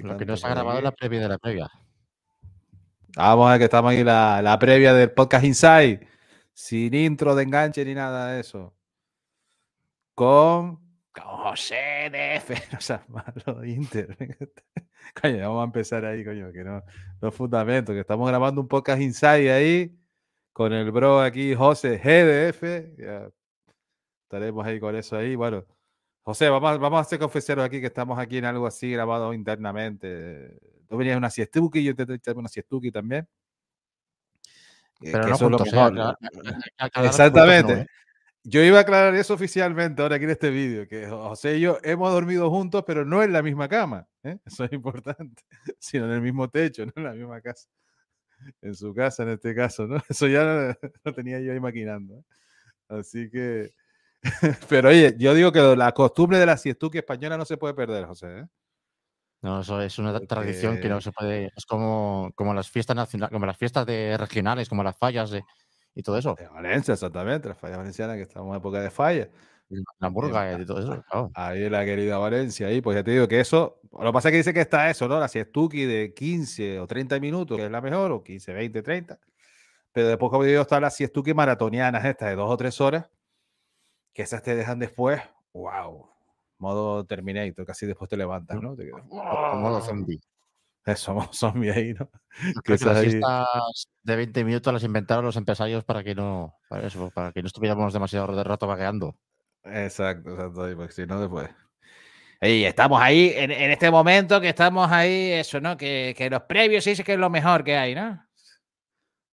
Lo que no se ha grabado es la previa de la previa. Vamos a ver que estamos aquí la, la previa del podcast Inside. Sin intro de enganche ni nada de eso. Con José DF. O sea, malo Inter. coño, vamos a empezar ahí, coño, que no, los fundamentos, que estamos grabando un podcast Inside ahí con el bro aquí, José GDF. Ya estaremos ahí con eso ahí. Bueno, José, vamos, vamos a hacer confesaros aquí que estamos aquí en algo así grabado internamente. Tú venías una siestuki, yo te eché una siestuki también. Pero no juntos, Exactamente. Yo iba a aclarar eso oficialmente ahora aquí en este vídeo, que José y yo hemos dormido juntos, pero no en la misma cama. ¿eh? Eso es importante, sino en el mismo techo, no en la misma casa. En su casa, en este caso, ¿no? Eso ya no, tenía yo ahí maquinando. ¿eh? Así que, pero oye, yo digo que la costumbre de la siestuki española no se puede perder, José. ¿eh? No, eso es una tradición que no se puede. Es como, como las fiestas nacionales, como las fiestas de regionales, como las fallas y todo eso. De Valencia, exactamente, las fallas valencianas, que estamos en época de falla. La burga y todo eso. Ahí la querida Valencia, ahí, pues ya te digo que eso. Lo que pasa es que dice que está eso, ¿no? La siestuki de 15 o 30 minutos, que es la mejor, o 15, 20, 30. Pero después, como digo, está la siestuki maratonianas, estas de dos o tres horas, que esas te dejan después. ¡Wow! modo Terminator, casi después te levantas, ¿no? Te modo zombie. Eso, modo zombie ahí, ¿no? Que las fiestas de 20 minutos las inventaron los empresarios para que no, para eso, para que no estuviéramos demasiado de rato vagueando. Exacto, exacto, porque si no después. Y estamos ahí, en, este momento que estamos ahí, eso, ¿no? Que, que los previos sí que es lo mejor que hay, ¿no?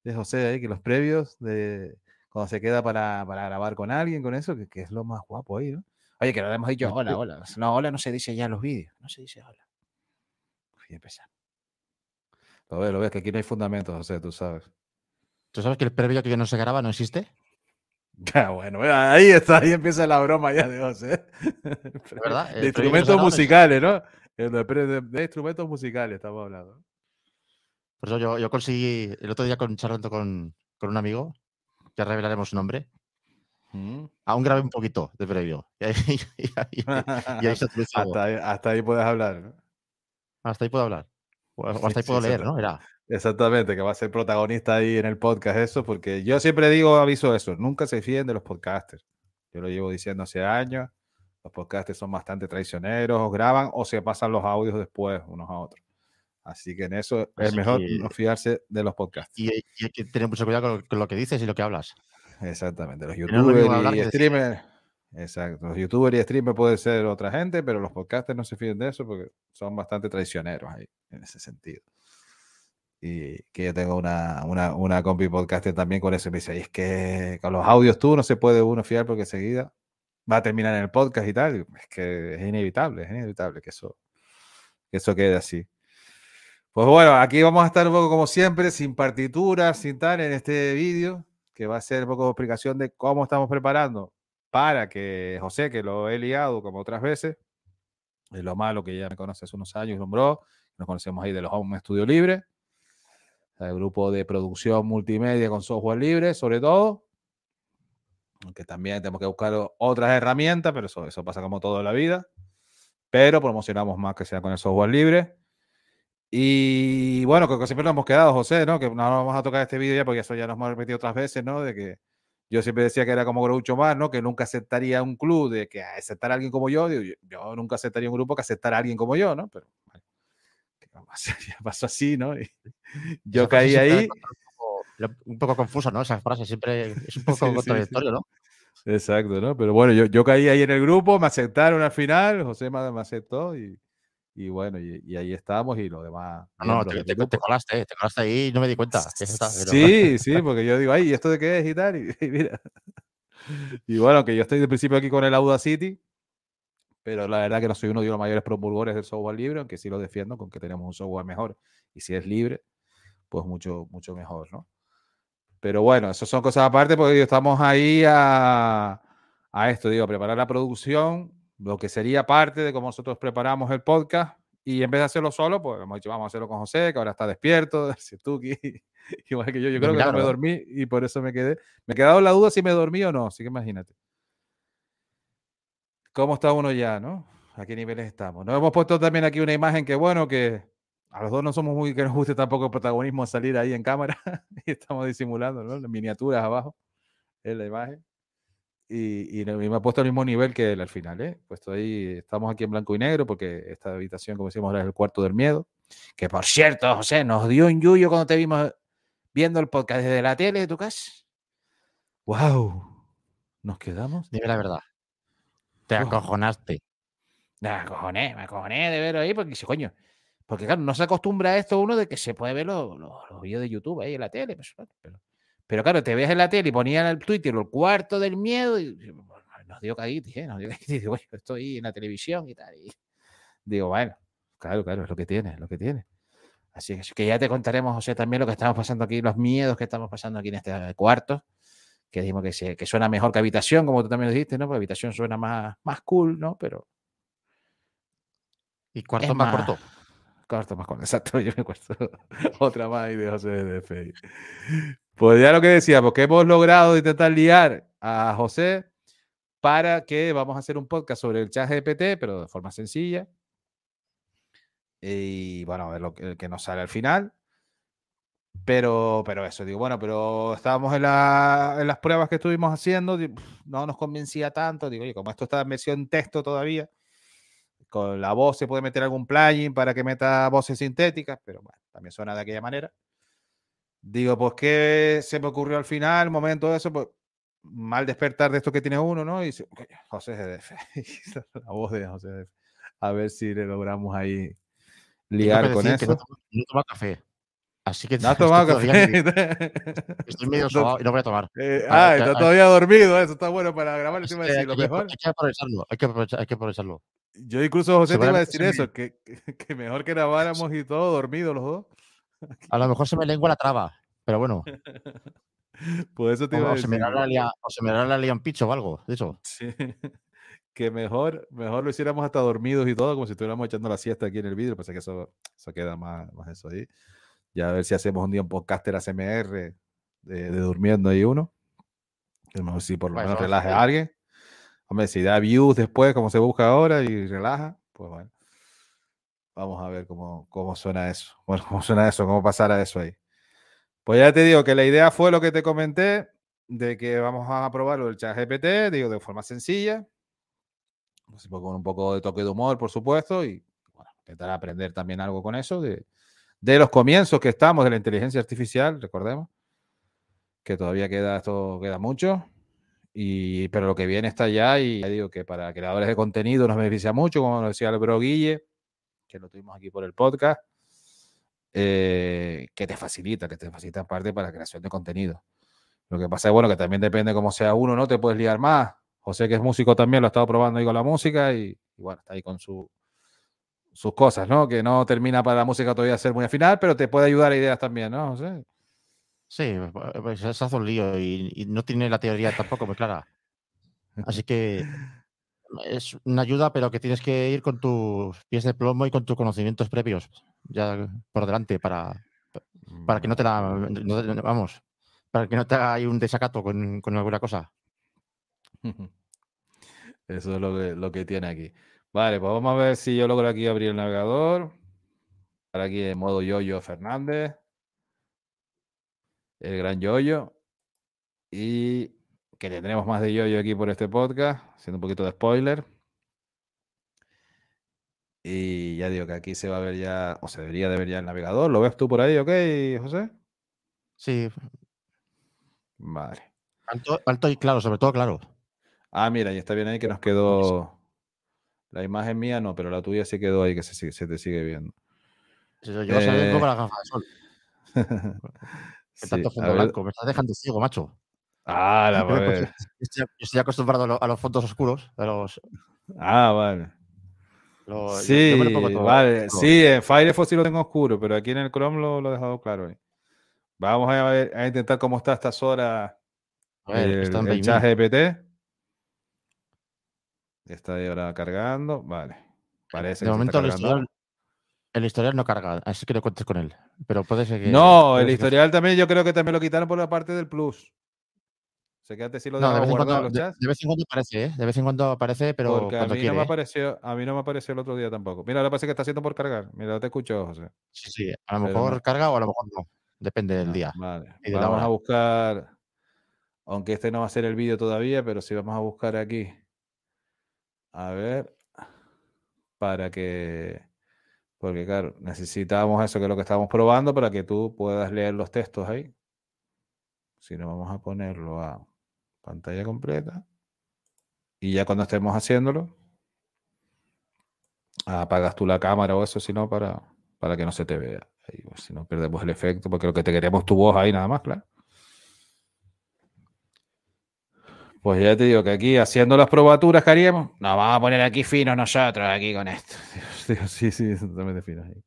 De José ahí, que los previos de cuando se queda para, para grabar con alguien, con eso, que, que, es lo más guapo ahí, ¿no? Oye, que no le hemos dicho hola, hola. No, hola no se dice ya en los vídeos. No se dice hola. Voy a empezar. Lo ves, lo ves, que aquí no hay fundamentos, José, tú sabes. ¿Tú sabes que el previo que ya no se graba no existe? Ya, bueno, ahí está, ahí empieza la broma ya de José. ¿Verdad? De instrumentos musicales, ¿no? De, instrumentos musicales estamos hablando. Por eso yo, yo conseguí, el otro día con, charlando con, con un amigo, ya revelaremos su nombre, Mm. Aún grabé un poquito de previo. hasta, ahí, puedes hablar. Hasta ahí puedo hablar. hasta ahí puedo leer, ¿no? Era. Exactamente, que va a ser protagonista ahí en el podcast eso, porque yo siempre digo, aviso eso, nunca se fíen de los podcasters. Yo lo llevo diciendo hace años, los podcasters son bastante traicioneros, graban o se pasan los audios después unos a otros. Así que en eso es mejor no fiarse de los podcasts. Y, hay que tener mucho cuidado con lo que dices y lo que hablas exactamente. Los youtubers y streamers. Exacto. Los youtubers y streamers pueden ser otra gente, pero los podcasters no se fíen de eso porque son bastante traicioneros ahí, en ese sentido. Y que yo tengo una, una, una compi podcaster también con eso. Me dice, y es que con los audios tú no se puede uno fiar porque enseguida va a terminar en el podcast y tal. Es que es inevitable, es inevitable que eso, que eso quede así. Pues bueno, aquí vamos a estar un poco como siempre, sin partituras, sin tal, en este vídeo que va a ser un poco de explicación de cómo estamos preparando para que José, que lo he liado como otras veces, es lo malo que ya me conoce hace unos años, nombró, nos conocemos ahí de los Home Studio Libre, el grupo de producción multimedia con software libre, sobre todo, aunque también tenemos que buscar otras herramientas, pero eso, eso pasa como todo la vida, pero promocionamos más que sea con el software libre. Y bueno, que siempre nos hemos quedado, José, ¿no? Que no vamos a tocar este vídeo ya porque eso ya nos hemos repetido otras veces, ¿no? De que yo siempre decía que era como Groucho más, ¿no? Que nunca aceptaría un club, de que aceptar a alguien como yo, yo, yo, nunca aceptaría un grupo que aceptar a alguien como yo, ¿no? Pero bueno, ya pasó así, ¿no? Y yo caí ahí. Un poco, confusa, ¿no? Esa frase siempre es un poco contradictorio, ¿no? Exacto, ¿no? Pero bueno, yo, yo caí ahí en el grupo, me aceptaron al final, José me, me aceptó y, y bueno, y, ahí estamos y lo demás. No, no, te, colaste, te colaste ahí y no me di cuenta. Sí, sí, porque yo digo, ay, ¿esto de qué es y tal? Y, mira. Y bueno, que yo estoy de principio aquí con el Audacity, pero la verdad que no soy uno de los mayores promulgores del software libre, aunque sí lo defiendo con que tenemos un software mejor. Y si es libre, pues mucho, mucho mejor, ¿no? Pero bueno, eso son cosas aparte porque estamos ahí a, a esto, digo, a preparar la producción lo que sería parte de cómo nosotros preparamos el podcast. Y en vez de hacerlo solo, pues hemos dicho, vamos a hacerlo con José, que ahora está despierto, Tuki, igual que yo. Yo creo que no me dormí y por eso me quedé. Me he quedado la duda si me dormí o no, así que imagínate. ¿Cómo está uno ya, no? ¿A qué niveles estamos? Nos hemos puesto también aquí una imagen que, bueno, que a los dos no somos muy que nos guste tampoco el protagonismo salir ahí en cámara y estamos disimulando, ¿no? Las miniaturas abajo en la imagen. Y, me ha puesto al mismo nivel que él al final, ¿eh? Puesto ahí, estamos aquí en blanco y negro porque esta habitación, como decimos, es el cuarto del miedo. Que por cierto, José, nos dio un yuyo cuando te vimos viendo el podcast desde la tele de tu casa. ¡Wow! ¿Nos quedamos? Dime la verdad. Te acojonaste. Me acojoné, me acojoné de verlo ahí porque dice, coño, porque claro, no se acostumbra a esto uno de que se puede ver los, vídeos de YouTube ahí en la tele. Pues, pero, pero, claro, te ves en la tele y ponían el Twitter el cuarto del miedo y nos dio caguitis, ¿eh? Nos dio caguitis. Digo, estoy en la televisión y tal. Y digo, bueno, claro, claro, es lo que tiene, es lo que tiene. Así que, ya te contaremos, José, también lo que estamos pasando aquí, los miedos que estamos pasando aquí en este cuarto, que dijimos que, se, que suena mejor que habitación, como tú también lo dijiste, ¿no? Porque habitación suena más, más cool, ¿no? Pero... Y cuarto más corto. Cuarto más con exacto, yo me cuesta otra más de José de Pues ya lo que decía, porque hemos logrado intentar liar a José para que vamos a hacer un podcast sobre el chat GPT, pero de forma sencilla. Y bueno, a ver lo que, que nos sale al final. Pero, pero eso, digo, bueno, pero estábamos en, en, las pruebas que estuvimos haciendo, no nos convencía tanto. Digo, oye, como esto está en versión texto todavía, con la voz se puede meter algún plugin para que meta voces sintéticas, pero bueno, también suena de aquella manera. Digo, pues, ¿qué se me ocurrió al final? momento de eso, pues, mal despertar de esto que tiene uno, ¿no? Y dice, José GDF, la voz de José GDF. A ver si le logramos ahí liar con eso. no, toma café. Así que no has tomado café. Estoy medio sobado y no voy a tomar. Eh, ah, está todavía dormido. Eso está bueno para grabar. De lo mejor. Hay que aprovecharlo. Hay que, aprovechar, hay que aprovecharlo. Yo incluso, José, te iba a decir eso, que, que, mejor que grabáramos y todo dormido los dos. A lo mejor se me lengua la traba, pero bueno. Pues eso te iba a decir. Se me la lia, o se me da la lian picho o algo, de eso. Sí. Que mejor, mejor lo hiciéramos hasta dormidos y todo, como si estuviéramos echando la siesta aquí en el vídeo, pasa que eso, eso queda más, más eso ahí. Ya a ver si hacemos un día un podcaster ASMR de, de durmiendo ahí uno. A lo mejor si por lo menos relaje a alguien. Hombre, si da views después, como se busca ahora, y relaja, pues bueno. Vamos a ver cómo, cómo suena eso. Bueno, cómo suena eso, cómo pasará eso ahí. Pues ya te digo que la idea fue lo que te comenté, de que vamos a probarlo del chat GPT, digo, de forma sencilla, pues, con un poco de toque de humor, por supuesto, y bueno, intentar aprender también algo con eso, de, de los comienzos que estamos de la inteligencia artificial, recordemos, que todavía queda, esto queda mucho, y, pero lo que viene está ya y ya digo que para creadores de contenido nos beneficia mucho, como decía el bro Guille, que lo tuvimos aquí por el podcast, eh, que te facilita, que te facilita parte para la creación de contenido. Lo que pasa es bueno que también depende cómo sea uno, ¿no? Te puedes liar más. José, que es músico también, lo ha estado probando ahí con la música y, bueno, está ahí con su, sus cosas, ¿no? Que no termina para la música todavía ser muy afinal, pero te puede ayudar a ideas también, ¿no? Sí, pues se hace un lío y, no tiene la teoría tampoco muy clara. Así que es una ayuda, pero que tienes que ir con tus pies de plomo y con tus conocimientos previos ya por delante para, para que no te la. vamos, para que no te haga ahí un desacato con, alguna cosa. Eso es lo que, lo que tiene aquí. Vale, pues vamos a ver si yo logro aquí abrir el navegador. Para aquí en modo Yoyo Fernández el gran Yoyo. Y que tendremos más de Yoyo aquí por este podcast, haciendo un poquito de spoiler. Y ya digo que aquí se va a ver ya, o se debería de ver ya el navegador. ¿Lo ves tú por ahí, ok, José? Sí. Vale. Alto, y claro, sobre todo claro. Ah, mira, y está bien ahí que nos quedó. La imagen mía no, pero la tuya sí quedó ahí que se, se te sigue viendo. Yo, yo eh... un poco la gafa de sol. tanto fondo blanco, me estás dejando ciego, macho. Ah, la pues, estoy, estoy, acostumbrado a, los fondos oscuros. los... Ah, vale. sí, vale. Sí, en Firefox sí lo tengo oscuro, pero aquí en el Chrome lo, lo he dejado claro. Vamos a, ver, a intentar cómo está a estas horas el, el chat GPT. Está ahí ahora cargando. Vale. Parece de momento el historial no carga, así que no cuentes con él. Pero puede ser que. No, el historial también yo creo que también lo quitaron por la parte del plus. Sé que antes sí lo no, de, vez cuando, los chats. De, vez en cuando aparece, ¿eh? De vez en cuando aparece, pero Porque a mí no me apareció, a mí no me apareció el otro día tampoco. Mira, lo que pasa es que está haciendo por cargar. Mira, te escucho, José. Sí, sí, a lo mejor carga o a lo mejor no. Depende del día. Vale. Y vamos a buscar, aunque este no va a ser el vídeo todavía, pero sí vamos a buscar aquí. A ver, para que, porque claro, necesitamos eso que es lo que estamos probando para que tú puedas leer los textos ahí. Si no, vamos a ponerlo a pantalla completa. Y ya cuando estemos haciéndolo, apagas tú la cámara o eso, si no, para, para que no se te vea. Pues, si no perdemos el efecto, porque lo que te queremos tu voz ahí nada más, claro. Pues ya te digo que aquí haciendo las probaturas que haríamos, nos vamos a poner aquí finos nosotros, aquí con esto. sí, sí, totalmente finos ahí.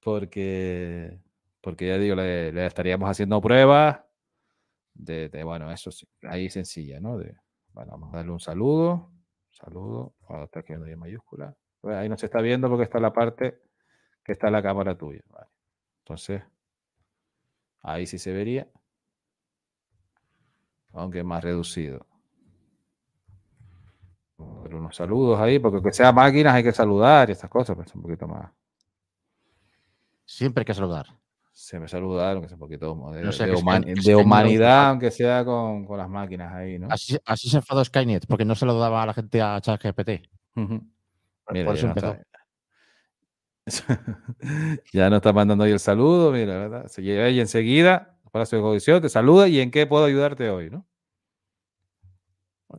Porque, porque ya digo, le, estaríamos haciendo pruebas de, bueno, eso sí, ahí sencilla, ¿no? De, bueno, vamos a darle un saludo, saludo, ahora está quedando ahí en mayúscula. Pues ahí no se está viendo porque está la parte que está la cámara tuya. Entonces, ahí sí se vería aunque más reducido. Pero unos saludos ahí, porque que sea máquinas hay que saludar y estas cosas, pues un poquito más. Siempre hay que saludar. Siempre saludar, aunque sea un poquito de, humanidad, aunque sea con, las máquinas ahí, ¿no? Así, se enfadó Skynet, porque no se lo daba a la gente a ChatGPT. Mira, Por eso empezó. ya no está mandando ahí el saludo, mira, ¿verdad? Se llega ahí enseguida Palacio de Codición, te saluda y en qué puedo ayudarte hoy, ¿no?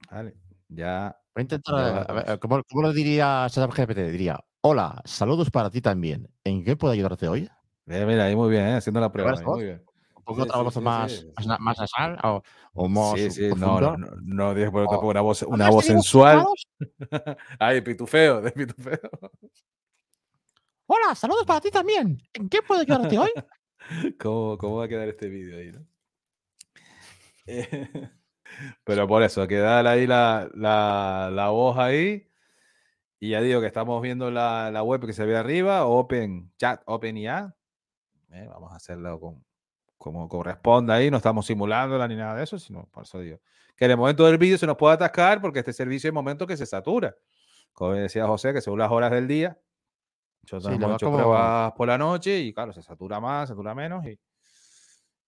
Vale, ya. Voy a intentar, ¿cómo, lo diría ChatGPT? Diría, hola, saludos para ti también. ¿En qué puedo ayudarte hoy? Eh, mira, ahí muy bien, ¿eh? haciendo la prueba. muy bien. ¿Un poco otra voz más, más, nasal o, o más Sí, sí, no, no, no, no, no por oh. una voz, una voz sensual. Ay, pitufeo, de pitufeo. Hola, saludos para ti también. ¿En qué puedo ayudarte hoy? ¿Cómo, ¿Cómo, va a quedar este vídeo ahí, no? Eh, pero por eso, queda ahí la, la, la, voz ahí. Y ya digo que estamos viendo la, la web que se ve arriba, Open Chat, Open IA. Eh, vamos a hacerlo con, como corresponde ahí, no estamos simulándola ni nada de eso, sino por eso digo. Que en el momento del vídeo se nos puede atascar porque este servicio es momento que se satura. Como decía José, que según las horas del día, yo también he hecho pruebas por la noche y claro, se satura más, se satura menos y.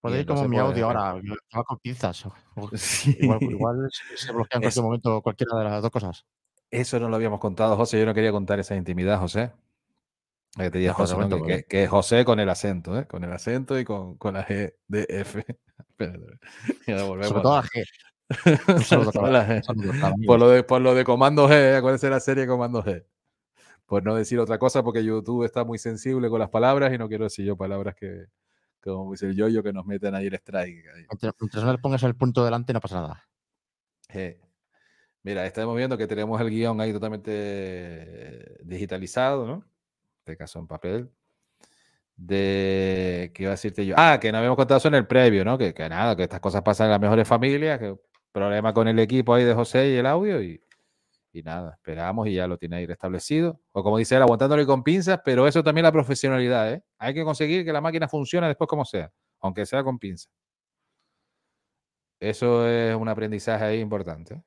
Puede ir como mi audio ahora, va con pinzas. Igual, se bloquea en cualquier momento cualquiera de las dos cosas. Eso no lo habíamos contado, José. Yo no quería contar esa intimidad, José. Que te dije, José, que, que, José con el acento, ¿eh? con el acento y con, con la G de F. Sobre todo la G. por, lo de, por lo de Comando G, ¿eh? ¿cuál es la serie Comando G? por no decir otra cosa, porque YouTube está muy sensible con las palabras y no quiero decir yo palabras que, como dice el yoyo, que nos meten ahí el strike. Mientras no le pongas el punto delante, no pasa nada. Mira, estamos viendo que tenemos el guion ahí totalmente digitalizado, ¿no? Este caso en papel. De qué iba a decirte yo. Ah, que no habíamos contado eso en el previo, ¿no? Que, que nada, que estas cosas pasan en las mejores familias, que problema con el equipo ahí de José y el audio y y nada, esperamos y ya lo tiene ahí restablecido. O como dice él, aguantándole con pinzas, pero eso también la profesionalidad, ¿eh? Hay que conseguir que la máquina funcione después como sea, aunque sea con pinzas. Eso es un aprendizaje ahí importante. ¿eh?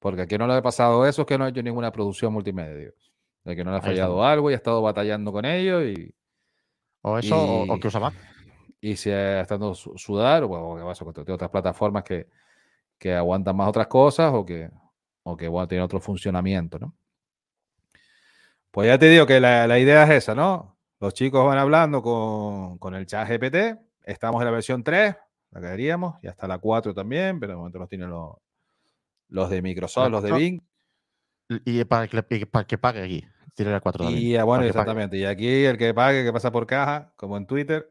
Porque aquí no le ha pasado eso, es que no ha hecho ninguna producción multimedia. De que no le ha fallado algo y ha estado batallando con ello y... O eso, o, que usa más. Y si ha estado sudar, o, que vas a otras plataformas que, que aguantan más otras cosas o que, o que bueno, tiene otro funcionamiento, ¿no? Pues ya te digo que la, idea es esa, ¿no? Los chicos van hablando con, el chat GPT, estamos en la versión 3, la que haríamos, y hasta la 4 también, pero de momento los tienen los, los de Microsoft, los de Bing. Y para que, para que pague aquí, tiene la 4 también. Y bueno, exactamente. Y aquí el que pague, que pasa por caja, como en Twitter,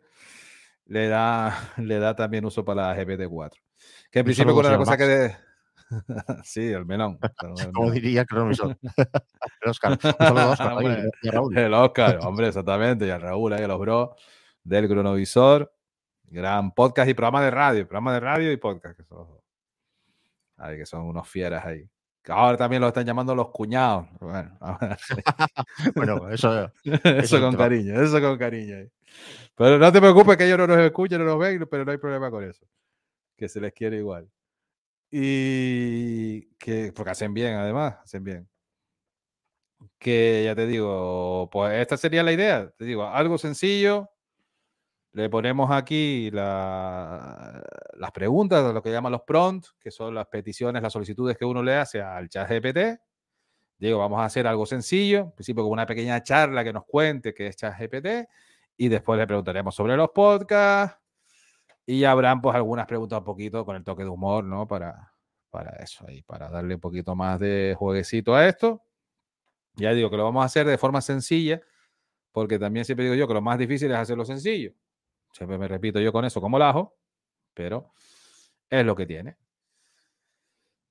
le da, le da también uso para la GPT-4. Que en principio con la cosa que... De, sí, el melón. Como diría el Oscar. Oscar hombre, El Oscar, hombre, exactamente. Y a Raúl, ahí, a los bros del Cronovisor. Gran podcast y programa de radio. Programa de radio y podcast. Que son, ay, que son unos fieras ahí. Ahora también lo están llamando los cuñados. Bueno, bueno eso, eso, con cariño, eso con cariño. Pero no te preocupes que ellos no nos escuchen, no nos ven, pero no hay problema con eso que se les quiere igual. Y que, porque hacen bien, además, hacen bien. Que ya te digo, pues esta sería la idea. Te digo, algo sencillo. Le ponemos aquí las preguntas, lo que llaman los prompts, que son las peticiones, las solicitudes que uno le hace al chat GPT. Digo, vamos a hacer algo sencillo, en principio como una pequeña charla que nos cuente qué es chat GPT y después le preguntaremos sobre los podcasts y habrán pues algunas preguntas un poquito con el toque de humor, ¿no? Para, para eso ahí, para darle un poquito más de jueguecito a esto. Ya digo que lo vamos a hacer de forma sencilla, porque también siempre digo yo que lo más difícil es hacerlo sencillo. Siempre me repito yo con eso como lajo, pero es lo que tiene.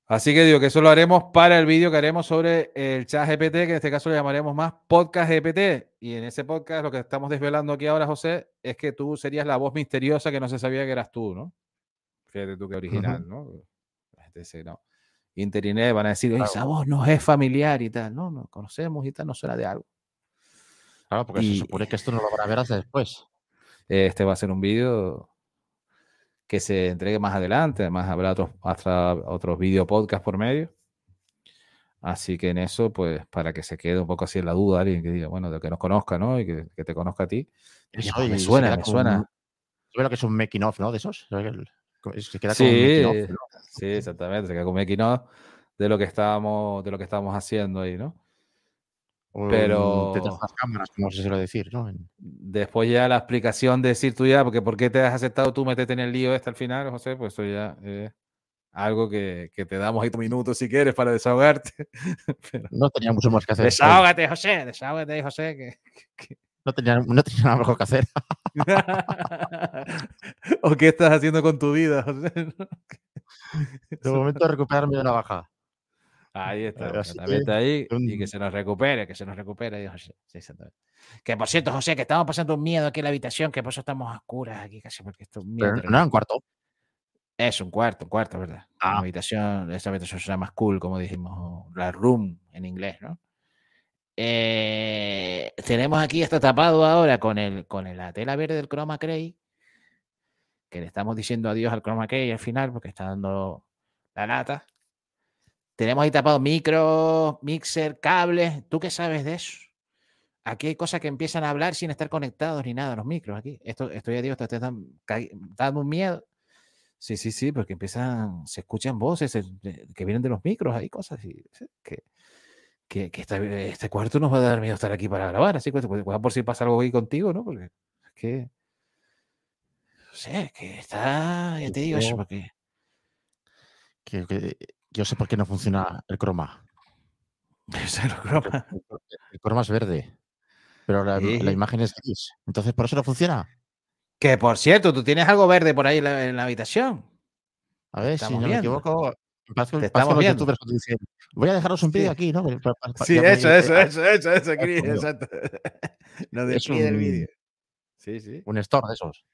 Así que digo que eso lo haremos para el vídeo que haremos sobre el chat GPT, que en este caso le llamaremos más podcast GPT. Y en ese podcast lo que estamos desvelando aquí ahora, José, es que tú serías la voz misteriosa que no se sabía que eras tú, ¿no? Fíjate tú que original, ¿no? Este, no. Internet van a decir, esa voz no es familiar y tal. No, no conocemos y tal, no suena de algo. Claro, porque se supone que esto no lo van a ver hasta después. Este va a ser un vídeo que se entregue más adelante. Además, habrá otros, hasta otros video podcast por medio. Así que en eso, pues, para que se quede un poco así en la duda, alguien que diga, bueno, de que nos conozca, ¿no? Y que, te conozca a ti. Eso, me suena, me suena. Yo creo que es un making off, ¿no? De esos. Se queda sí, sí, exactamente. Se queda con un making off de lo que estábamos, de lo que estábamos haciendo ahí, ¿no? Pero las cámaras, como se suele decir, ¿no? Después ya la explicación de decir tú ya, porque ¿por qué te has aceptado tú meterte en el lío este al final, José? Pues eso ya es algo que, que, te damos ahí tu minuto si quieres para desahogarte. No tenía mucho más que hacer. Desahógate, José, desahógate, José. No, tenía, no tenía nada mejor que hacer. ¿O qué estás haciendo con tu vida, José? De momento recuperarme de una baja. Ahí está, exactamente ahí. Y que se nos recupere, que se nos recupere. José. Sí, que por cierto, José, que estamos pasando un miedo aquí en la habitación, que por eso estamos a oscuras aquí casi, porque esto es miedo. Pero no, un cuarto. Es un cuarto, un cuarto, ¿verdad? Ah. La habitación, esta habitación suena más cool, como dijimos, la room en inglés, ¿no? Eh, tenemos aquí esto tapado ahora con, el, con la tela verde del Chroma Key, que le estamos diciendo adiós al Chroma Key al final porque está dando la lata. Tenemos ahí tapado micro, mixer, cables. ¿Tú qué sabes de eso? Aquí hay cosas que empiezan a hablar sin estar conectados ni nada, los micros aquí. Esto, esto ya digo, esto te dando un miedo. Sí, sí, sí, porque empiezan, se escuchan voces que vienen de los micros, hay cosas que, que, que este cuarto nos va a dar miedo estar aquí para grabar, así que pues, por si pasa algo ahí contigo, ¿no? Porque es que, no sé, que está, ya te digo eso, porque... Que, que, yo sé por qué no funciona el croma. el croma. El croma es verde, pero la, imagen es gris. Entonces, ¿por eso no funciona? Que por cierto, tú tienes algo verde por ahí en la, habitación. A ver, si no me equivoco, te estamos viendo. Voy a dejaros un vídeo aquí, ¿no? sí, eso, eso, eso, eso, eso, Chris, exacto. Lo de es un, vídeo. Sí, sí. Un store de esos.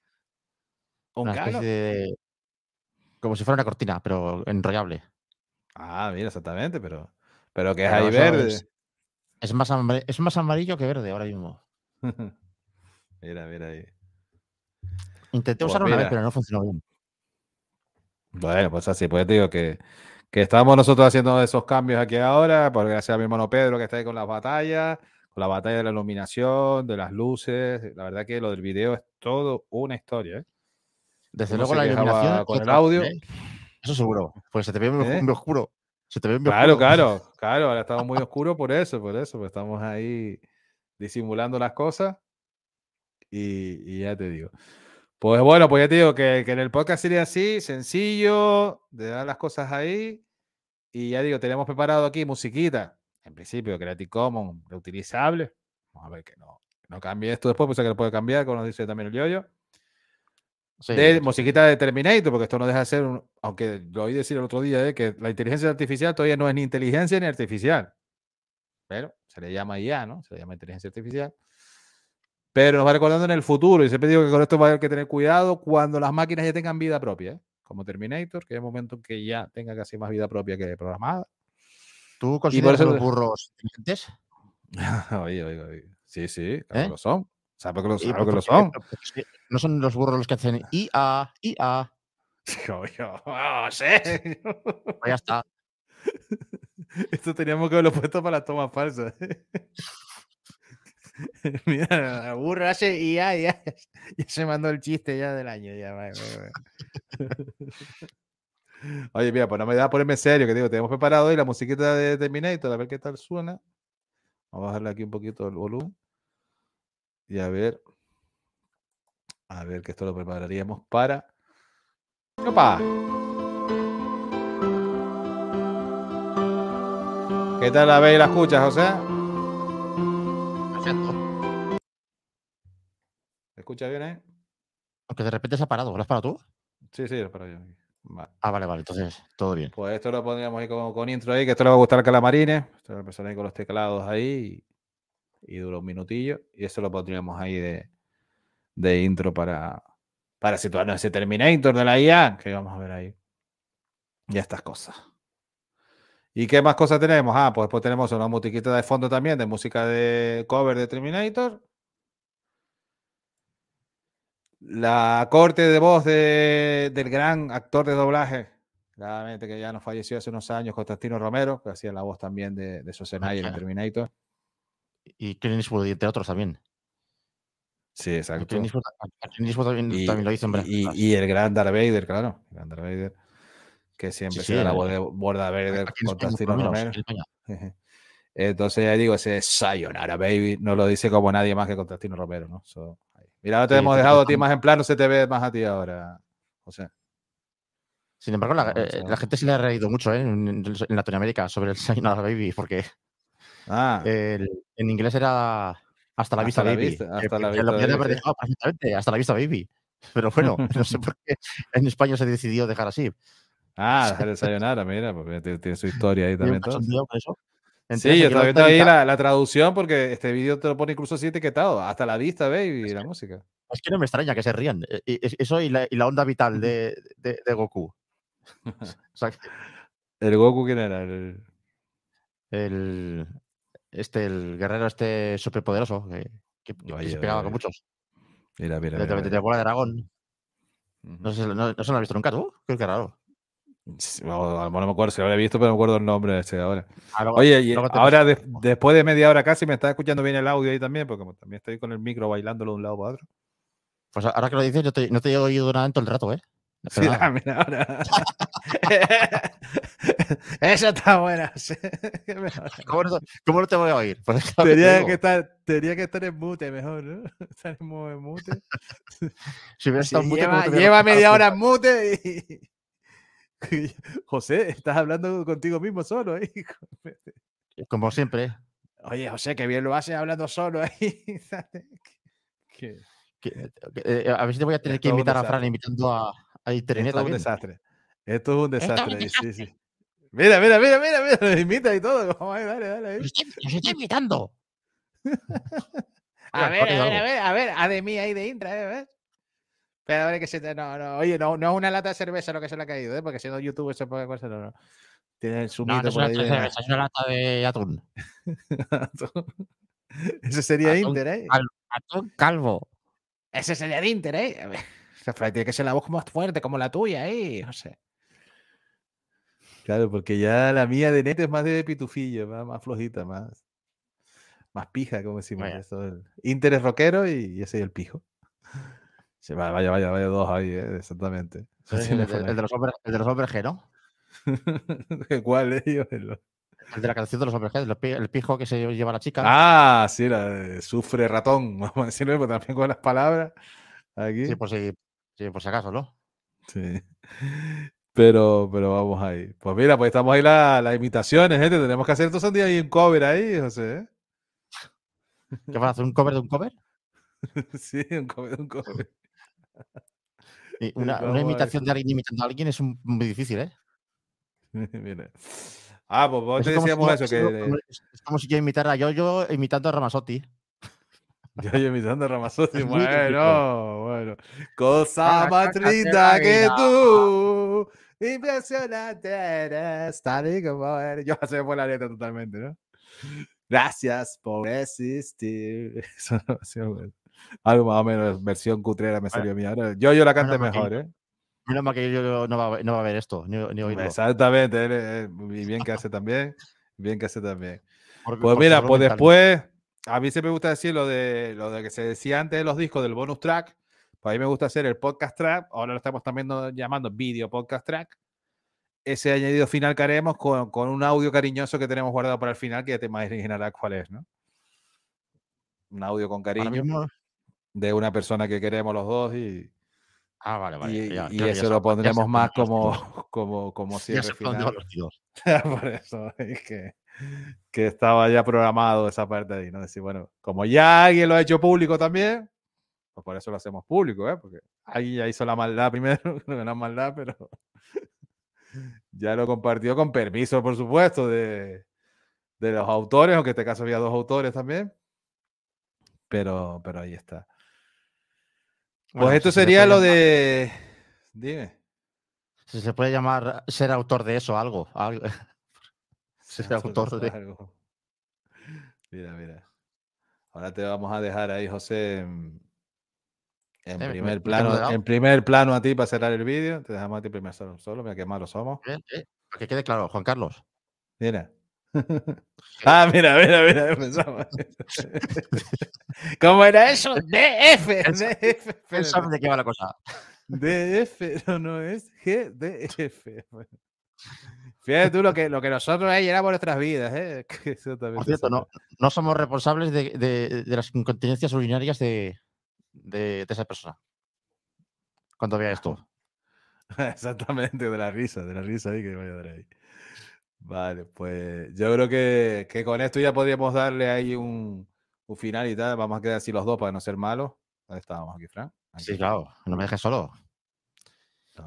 ¿Un una especie de, Como si fuera una cortina, pero enrollable. Ah, mira, exactamente, pero, pero que es ahí verde. Es, más amarillo, es más amarillo que verde ahora mismo. mira, mira ahí. Intenté usarlo una vez, pero no funcionó bien. Bueno, pues así, pues te digo que, que estamos nosotros haciendo esos cambios aquí ahora, porque gracias a mi hermano Pedro que está ahí con las batallas, con la batalla de la iluminación, de las luces. La verdad que lo del video es todo una historia. ¿eh? Desde luego la iluminación con el audio. Eso seguro. Pues se te ve muy, ¿Eh? oscuro. Se te ve muy claro, oscuro. claro, claro. Ahora estamos muy oscuros por eso, por eso. Pues estamos ahí disimulando las cosas. Y, ya te digo. Pues bueno, pues ya te digo que, en el podcast sería así, sencillo, de dar las cosas ahí. Y ya digo, tenemos preparado aquí musiquita. En principio, Creative Commons reutilizable. Vamos a ver que no, no cambie esto después, pues que lo puede cambiar, como nos dice también el yoyo de musiquita de Terminator, porque esto no deja de ser, aunque lo oí decir el otro día, ¿eh? que la inteligencia artificial todavía no es ni inteligencia ni artificial. Pero se le llama IA, ¿no? Se le llama inteligencia artificial. Pero nos va recordando en el futuro, y siempre digo que con esto va a haber que tener cuidado cuando las máquinas ya tengan vida propia, ¿eh? como Terminator, que es el momento en que ya tenga casi más vida propia que programada. ¿Tú consideras los burros inteligentes? oye, oye, oye. Sí, sí, claro ¿Eh? lo son. ¿Sabes que lo, que lo son? No son los burros los que hacen IA, IA. Yo, yo, oh, sé. Pues ya está. Esto teníamos que haberlo puesto para las tomas falsas. Mira, aburro hace y ya, ya, se mandó el chiste ya del año. Ya, Oye, mira, pues no me da a ponerme serio, que digo, tenemos preparado hoy la musiquita de Terminator, a ver qué tal suena. Vamos a bajarle aquí un poquito el volumen. Y a ver. A ver que esto lo prepararíamos para. ¡Opa! ¿Qué tal la ve y la escuchas, José? Perfecto. ¿Se escucha bien, eh? Aunque de repente se ha parado. ¿Lo has parado tú? Sí, sí, lo paro yo. Ah, vale, vale. Entonces, todo bien. Pues esto lo pondríamos ahí con, intro ahí, que esto le va a gustar al Calamarines. Esto lo empezar ahí con los teclados ahí y, dura un minutillo. Y esto lo pondríamos ahí de, de intro para, para situarnos ese Terminator de la IA que vamos a ver ahí. Y estas cosas. ¿Y qué más cosas tenemos? Ah, pues después tenemos una musiquita de fondo también, de música de cover de Terminator. La corte de voz del gran actor de doblaje, claramente que ya nos falleció hace unos años, Constantino Romero, que hacía la voz también de, de Schwarzenegger en Terminator. Y Clint Eastwood y entre otros también. Sí, exacto. Clint Eastwood, también, y, lo hizo en y, y, el gran Darth Vader, claro. El gran Darth Vader que siempre sí, la voz de Borda Verde Constantino Romero. Entonces ya digo, ese Sayonara Baby no lo dice como nadie más que Constantino Romero, ¿no? Mira, no te hemos dejado a ti más en plano, se te ve más a ti ahora, José. Sin embargo, la, eh, gente se le ha reído mucho ¿eh? en, Latinoamérica sobre el Sayonara Baby, porque ah. en inglés era Hasta la vista Baby. hasta la vista, lo haber dejado perfectamente, Hasta la vista Baby. Pero bueno, no sé por qué en España se decidió dejar así. Ah, el Sayonara, mira, porque tiene, su historia ahí también. Todo. sí, yo todavía tengo ahí la, la, traducción porque este vídeo te lo pone incluso así etiquetado, hasta la vista, baby, la música. Es que no me extraña que se rían. E, e, eso y la, y la onda vital de, de, de Goku. o sea, ¿El Goku quién era? El... el... este, el guerrero este superpoderoso que, que, que se pegaba con muchos. Mira, mira. De, de, bola de dragón. No, sé, no, no, se lo has visto nunca tú. Qué raro. No, no me acuerdo si lo había visto, pero no me acuerdo el nombre de ese ahora. Ah, Oye, ahora después de media hora casi me está escuchando bien el audio ahí también, porque también estoy con el micro bailándolo de un lado para otro. Pues ahora que lo dices, yo te, no te he oído nada en todo el rato, ¿eh? Sí, ah, mira, ahora. Esa está buena. ¿Cómo no, ¿Cómo no, te voy a oír? Tenía, que estar, tenía que estar en mute mejor, ¿no? Estar en mute. si hubiera estado en mute, lleva, lleva media hora en mute y José, estás hablando contigo mismo solo ahí. Como siempre. Oye, José, que bien lo haces hablando solo ahí. Eh, a ver si te voy a tener que invitar a Fran invitando a, a Internet. Esto es un desastre. Esto es un desastre. Sí, sí. Mira, mira, mira, mira, mira, invita y todo. Dale, dale. Ahí. Los estoy invitando. a, ver, a ver, a ver, a ver, a de mí ahí de Intra, a ver. Pero a ver que se te, no, no, oye, no, no es una lata de cerveza lo que se le ha caído, ¿eh? porque siendo YouTube se puede cosa, no, no. Tiene su no, no es una lata de cerveza, es una lata de atún. Ese sería Inter, ¿eh? Atún calvo. Ese sería de Inter, ¿eh? A ver, tiene que ser la voz más fuerte, como la tuya, ¿eh? No sé. Claro, porque ya la mía de net es más de pitufillo, más, más flojita, más, más pija, como decimos. Inter es rockero y ese es el pijo vaya, vaya, vaya, vaya dos ahí, ¿eh? exactamente. El, de los hombres, el de los hombres G, ¿no? ¿Cuál es? El, el de la canción de los hombres G, el pijo que se lleva la chica. Ah, sí, la sufre ratón, vamos a decirlo, pero también con las palabras. Aquí. Sí, por si, sí, por si acaso, ¿no? Sí. Pero, pero vamos ahí. Pues mira, pues estamos ahí las la imitaciones, gente. Tenemos que hacer todos los días ahí un cover ahí, José. ¿eh? ¿Qué vas a hacer? ¿Un cover de un cover? sí, un cover de un cover. Una, una, imitación de alguien imitando a alguien es muy difícil, ¿eh? Mira. Ah, pues vos te decíamos eso. Que... Es como si yo imitara a Yo-Yo imitando a Ramazotti. Yo imitando a Ramazotti. bueno, bueno. Cosa más linda que tú. Impresionante eres. Tal y como eres. Yo se por la letra totalmente, ¿no? Gracias por existir. Eso no bueno. Algo más o menos, versión cutrera me salió a mí. Ahora, yo, yo la canté mejor, ¿eh? Menos mal que yo no va, a ver esto, ni, Exactamente, y bien que hace también. Bien que hace también. pues mira, pues después, a mí se me gusta decir lo de, lo de que se decía antes de los discos del bonus track. Pues a mí me gusta hacer el podcast track. Ahora lo estamos también llamando video podcast track. Ese añadido final que haremos con, con un audio cariñoso que tenemos guardado para el final, que ya te imaginarás cuál es, ¿no? Un audio con cariño de una persona que queremos los dos y, Ah, vale, vale. Y, eso lo pondremos más como, como, como cierre final. Por eso es que, que, estaba ya programado esa parte ahí, ¿no? Decir, bueno, como ya alguien lo ha hecho público también, pues por eso lo hacemos público, ¿eh? Porque alguien ya hizo la maldad primero, no la maldad, pero ya lo compartió con permiso, por supuesto, de, de los autores, aunque en este caso había dos autores también. Pero, pero ahí está. Pues esto sería lo de. Dime. Si se puede llamar ser autor de eso, algo. algo. ser autor de. Algo. Mira, mira. Ahora te vamos a dejar ahí, José, en, eh, primer plano. En primer plano a ti para cerrar el vídeo. Te dejamos a ti primero solo, solo mira qué malos somos. Para que quede claro, Juan Carlos. Mira. ah, mira, mira, mira, pensamos. ¿Cómo era eso? DF. DF. Pensamos de qué va la cosa. DF, no, no es GDF. Fíjate tú lo que, lo que nosotros ahí éramos nuestras vidas. ¿eh? Por cierto, no, no, somos responsables de, de, de las incontinencias urinarias de, de, esa persona. Cuando vea esto. Exactamente, de la risa, de la risa ahí que voy a dar ahí. Vale, pues yo creo que, que, con esto ya podríamos darle ahí un, un, final y tal. Vamos a quedar así los dos para no ser malos. ¿Dónde estábamos aquí, Frank? Sí, claro, no me dejes solo.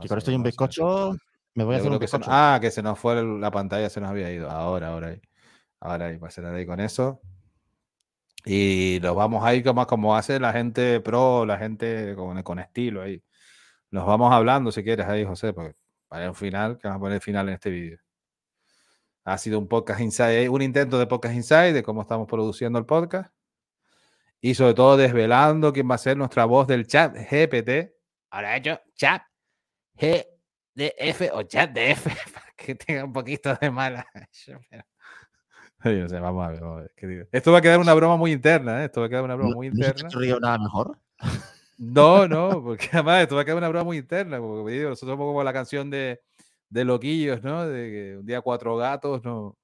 y con esto y un bizcocho, me voy a hacer un bizcocho. ah, que se nos fue la pantalla, se nos había ido. Ahora, ahora ahí. Ahora ahí, pasar ahí con eso. Y nos vamos a como, como hace la gente pro, la gente con, con estilo ahí. Nos vamos hablando si quieres ahí, José, porque para un final, que vamos a poner el final en este vídeo. Ha sido un podcast inside, un intento de podcast inside de cómo estamos produciendo el podcast. Y sobre todo desvelando quién va a ser nuestra voz del chat GPT. Ahora he hecho chat GDF o chat DF para que tenga un poquito de mala. vamos a ver, Esto va a quedar una broma muy interna, ¿eh? Esto va a quedar una broma muy interna. ¿No nada mejor? No, no, porque además esto va a quedar una broma muy interna. Porque nosotros somos como la canción de de loquillos, ¿no? De que un día cuatro gatos no,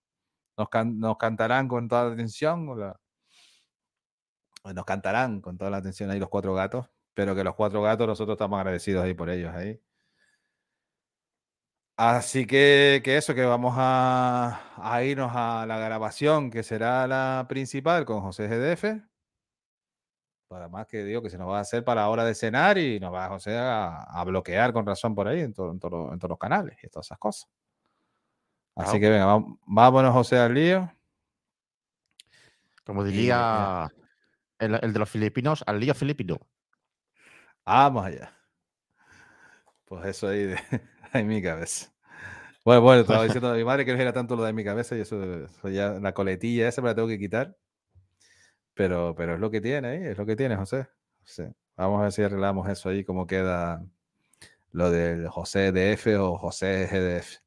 nos, nos cantarán con toda la atención. O la, nos cantarán con toda la atención ahí los cuatro gatos, pero que los cuatro gatos nosotros estamos agradecidos ahí por ellos ahí. Así que, que eso, que vamos a, a, irnos a la grabación, que será la principal con José GDF para más que digo que se nos va a hacer para la hora de cenar y nos va José a, a bloquear con razón por ahí en, en, todos los canales y todas esas cosas. Así que venga, vámonos José al lío. Como diría el, el, de los filipinos, al lío filipino. Vamos allá. Pues eso ahí de, en mi cabeza. Bueno, bueno, estaba diciendo a mi madre que no era tanto lo de mi cabeza y eso, eso ya la coletilla esa me la tengo que quitar. Pero, pero es lo que tiene ahí, es lo que tiene José. Vamos a ver si arreglamos eso ahí, cómo queda lo del José DF o José GDF.